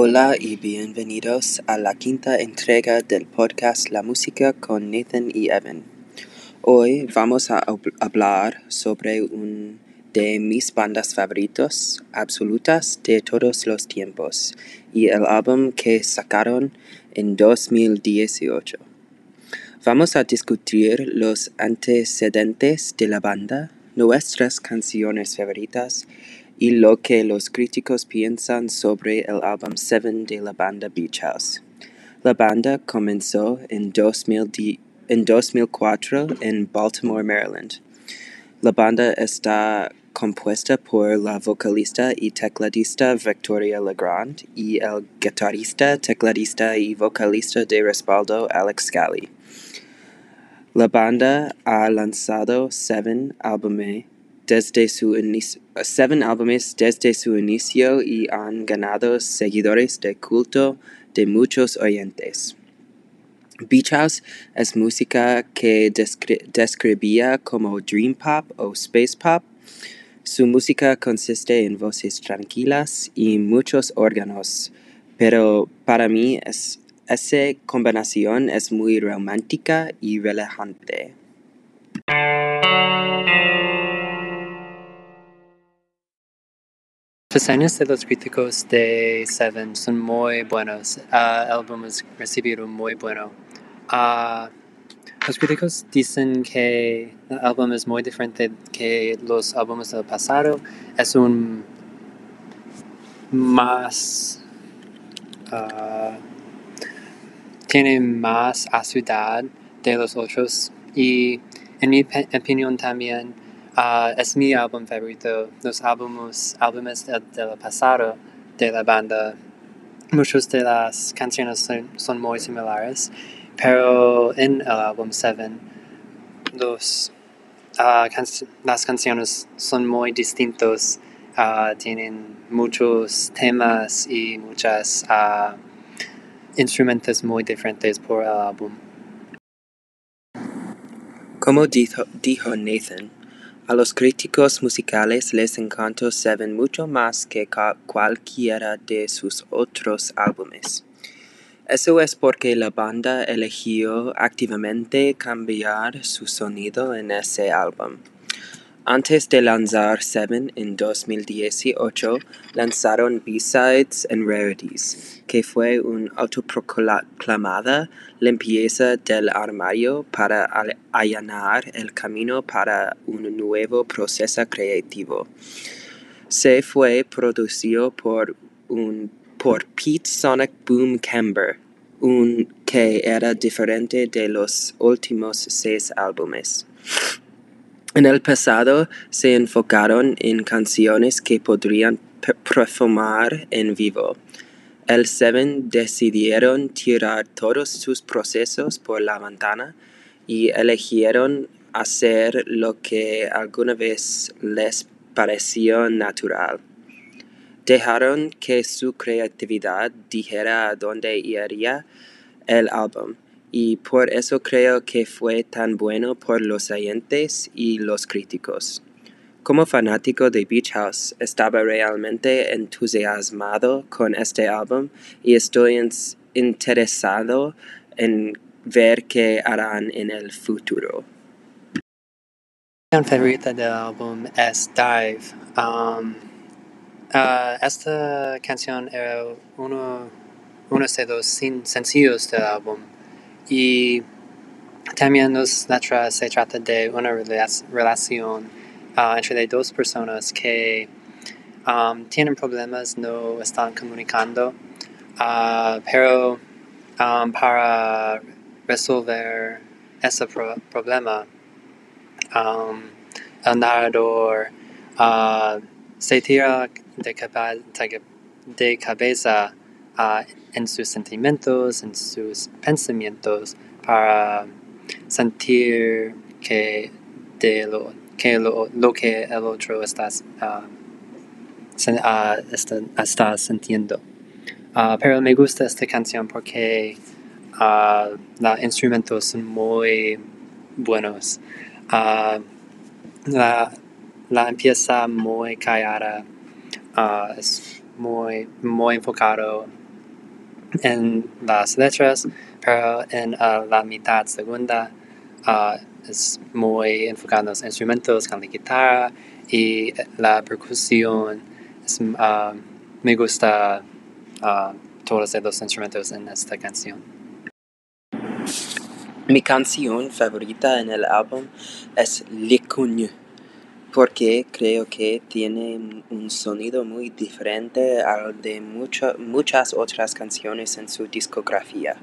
Hola y bienvenidos a la quinta entrega del podcast La Música con Nathan y Evan. Hoy vamos a hablar sobre una de mis bandas favoritos absolutas de todos los tiempos y el álbum que sacaron en 2018. Vamos a discutir los antecedentes de la banda, nuestras canciones favoritas y lo que los críticos piensan sobre el álbum Seven de la banda Beach House. La banda comenzó en, 2004 en Baltimore, Maryland. La banda está compuesta por la vocalista y tecladista Victoria Legrand y el guitarrista, tecladista y vocalista de respaldo Alex Scally. La banda ha lanzado seven álbumes desde su inicio, seven álbumes desde su inicio y han ganado seguidores de culto de muchos oyentes. Beach House es música que describía como dream pop o space pop. Su música consiste en voces tranquilas y muchos órganos, pero para mí es, esa combinación es muy romántica y relajante. Reseñas de los críticos de Seven son muy buenos. Uh, el álbum es recibido muy bueno. Uh, los críticos dicen que el álbum es muy diferente que los álbumes del pasado. Es un más uh, tiene más ciudad de los otros y en mi opinión también Uh, es mi álbum favorito. Los álbumes, álbumes del de pasado de la banda, muchas de las canciones son, son, muy similares, pero en el álbum Seven, los, can las canciones son muy distintos, uh, tienen muchos temas y muchos instrumentos muy diferentes por el álbum. Como dijo, dijo Nathan, a los críticos musicales les encantó Seven mucho más que cualquiera de sus otros álbumes. Eso es porque la banda eligió activamente cambiar su sonido en ese álbum. Antes de lanzar Seven en 2018, lanzaron B-Sides and Rarities, que fue una autoproclamada limpieza del armario para allanar el camino para un nuevo proceso creativo. Se fue producido por, un, por Pete Sonic Boom Camber, un que era diferente de los últimos seis álbumes. En el pasado se enfocaron en canciones que podrían performar en vivo. El Seven decidieron tirar todos sus procesos por la ventana y eligieron hacer lo que alguna vez les pareció natural. Dejaron que su creatividad dijera dónde iría el álbum y por eso creo que fue tan bueno por los oyentes y los críticos. Como fanático de Beach House, estaba realmente entusiasmado con este álbum y estoy interesado en ver qué harán en el futuro. Mi favorita del álbum es Dive. Um, uh, esta canción era uno, uno de los sencillos del álbum. Y también las letras se trata de una relación uh, entre dos personas que um, tienen problemas, no están comunicando, uh, pero um, para resolver ese pro problema, um, el narrador uh, se tira de cabeza en sus sentimientos, en sus pensamientos, para sentir que, de lo, que, lo, lo que el otro está, uh, está, está, sintiendo. Uh, pero me gusta esta canción porque los instrumentos son muy buenos. la, la empieza muy callada, es muy, muy enfocado en las letras, pero en uh, la mitad segunda uh, es muy enfocado en los instrumentos, con la guitarra y la percusión. Es, uh, me gusta todos los instrumentos en esta canción. Mi canción favorita en el álbum es Le porque creo que tiene un sonido muy diferente al de muchas otras canciones en su discografía.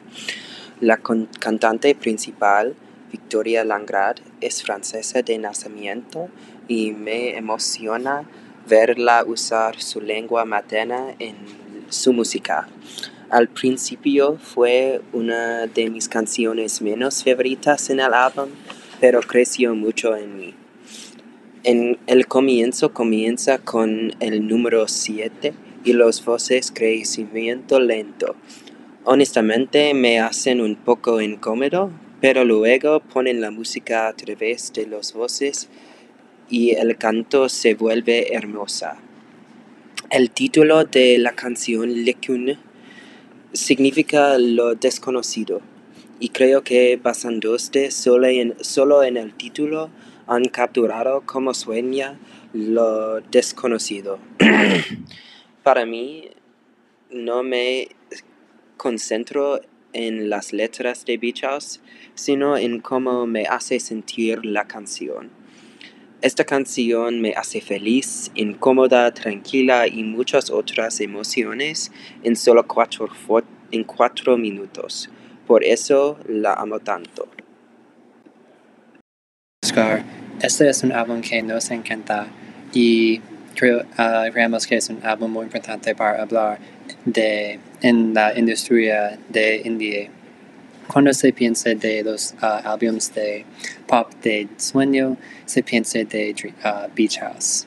La cantante principal, Victoria Langrad, es francesa de nacimiento y me emociona verla usar su lengua materna en su música. Al principio fue una de mis canciones menos favoritas en el álbum, pero creció mucho en mí. En el comienzo comienza con el número 7 y los voces crecimiento lento. Honestamente me hacen un poco incómodo, pero luego ponen la música a través de los voces y el canto se vuelve hermosa. El título de la canción Lekun significa lo desconocido y creo que basándose solo en, solo en el título han capturado como sueña lo desconocido. Para mí, no me concentro en las letras de Beach House, sino en cómo me hace sentir la canción. Esta canción me hace feliz, incómoda, tranquila y muchas otras emociones en solo cuatro, en cuatro minutos. Por eso la amo tanto. Este es un álbum que nos encanta y ah, creemos que es un álbum muy importante para hablar de en la industria de indie. Cuando se piensa de los uh, álbumes de pop de sueño, se piensa de uh, Beach House.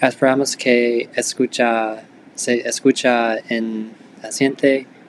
Esperamos que escucha, se escucha en. Chao.